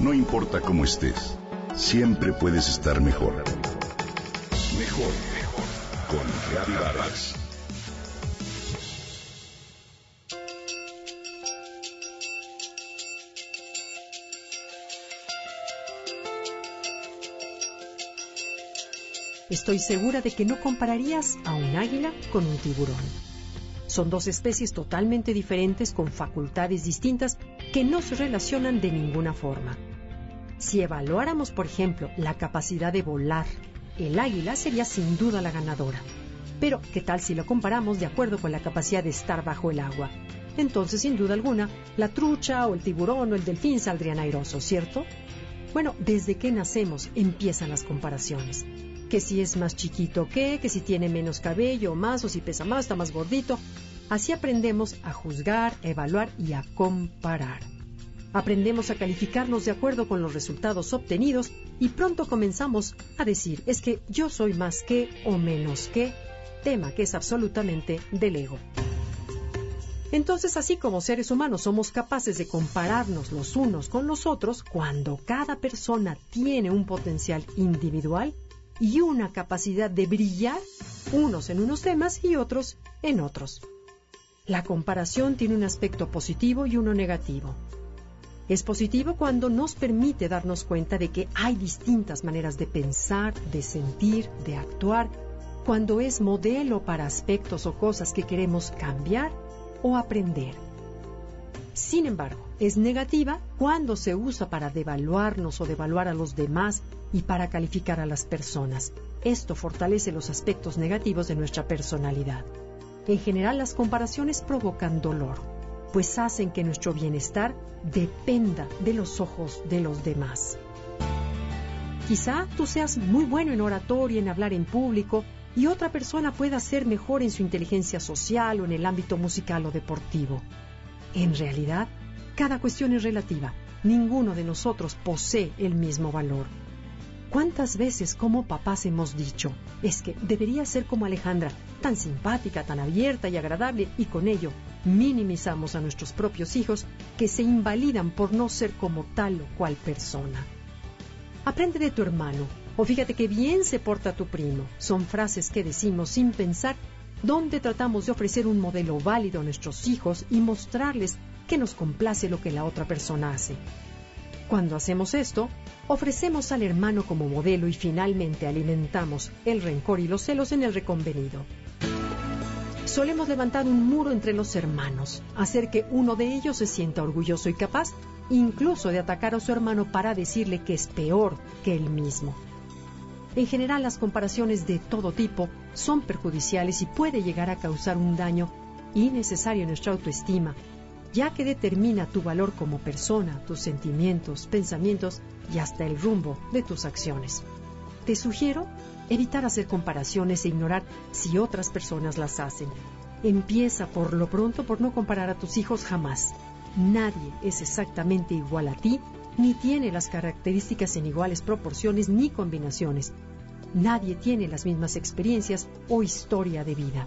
No importa cómo estés, siempre puedes estar mejor. Mejor, mejor. Con Reavivadas. Estoy segura de que no compararías a un águila con un tiburón. Son dos especies totalmente diferentes con facultades distintas que no se relacionan de ninguna forma. Si evaluáramos, por ejemplo, la capacidad de volar, el águila sería sin duda la ganadora. Pero, ¿qué tal si lo comparamos de acuerdo con la capacidad de estar bajo el agua? Entonces, sin duda alguna, la trucha o el tiburón o el delfín saldrían airosos, ¿cierto? Bueno, desde que nacemos empiezan las comparaciones que si es más chiquito que, que si tiene menos cabello o más, o si pesa más, está más gordito. Así aprendemos a juzgar, evaluar y a comparar. Aprendemos a calificarnos de acuerdo con los resultados obtenidos y pronto comenzamos a decir es que yo soy más que o menos que, tema que es absolutamente del ego. Entonces, así como seres humanos somos capaces de compararnos los unos con los otros, cuando cada persona tiene un potencial individual, y una capacidad de brillar, unos en unos temas y otros en otros. La comparación tiene un aspecto positivo y uno negativo. Es positivo cuando nos permite darnos cuenta de que hay distintas maneras de pensar, de sentir, de actuar, cuando es modelo para aspectos o cosas que queremos cambiar o aprender. Sin embargo, es negativa cuando se usa para devaluarnos o devaluar a los demás y para calificar a las personas. Esto fortalece los aspectos negativos de nuestra personalidad. En general, las comparaciones provocan dolor, pues hacen que nuestro bienestar dependa de los ojos de los demás. Quizá tú seas muy bueno en oratoria, en hablar en público, y otra persona pueda ser mejor en su inteligencia social o en el ámbito musical o deportivo. En realidad, cada cuestión es relativa. Ninguno de nosotros posee el mismo valor. ¿Cuántas veces como papás hemos dicho, es que debería ser como Alejandra, tan simpática, tan abierta y agradable, y con ello minimizamos a nuestros propios hijos que se invalidan por no ser como tal o cual persona? Aprende de tu hermano, o fíjate que bien se porta tu primo. Son frases que decimos sin pensar, donde tratamos de ofrecer un modelo válido a nuestros hijos y mostrarles que nos complace lo que la otra persona hace. Cuando hacemos esto, ofrecemos al hermano como modelo y finalmente alimentamos el rencor y los celos en el reconvenido. Solemos levantar un muro entre los hermanos, hacer que uno de ellos se sienta orgulloso y capaz incluso de atacar a su hermano para decirle que es peor que él mismo. En general, las comparaciones de todo tipo son perjudiciales y puede llegar a causar un daño innecesario en nuestra autoestima ya que determina tu valor como persona, tus sentimientos, pensamientos y hasta el rumbo de tus acciones. Te sugiero evitar hacer comparaciones e ignorar si otras personas las hacen. Empieza por lo pronto por no comparar a tus hijos jamás. Nadie es exactamente igual a ti, ni tiene las características en iguales proporciones ni combinaciones. Nadie tiene las mismas experiencias o historia de vida.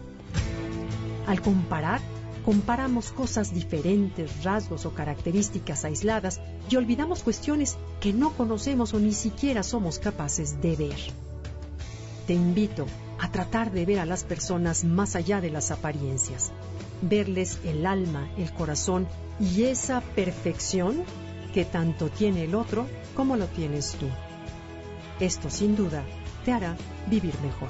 Al comparar, comparamos cosas diferentes, rasgos o características aisladas y olvidamos cuestiones que no conocemos o ni siquiera somos capaces de ver. Te invito a tratar de ver a las personas más allá de las apariencias, verles el alma, el corazón y esa perfección que tanto tiene el otro como lo tienes tú. Esto sin duda te hará vivir mejor.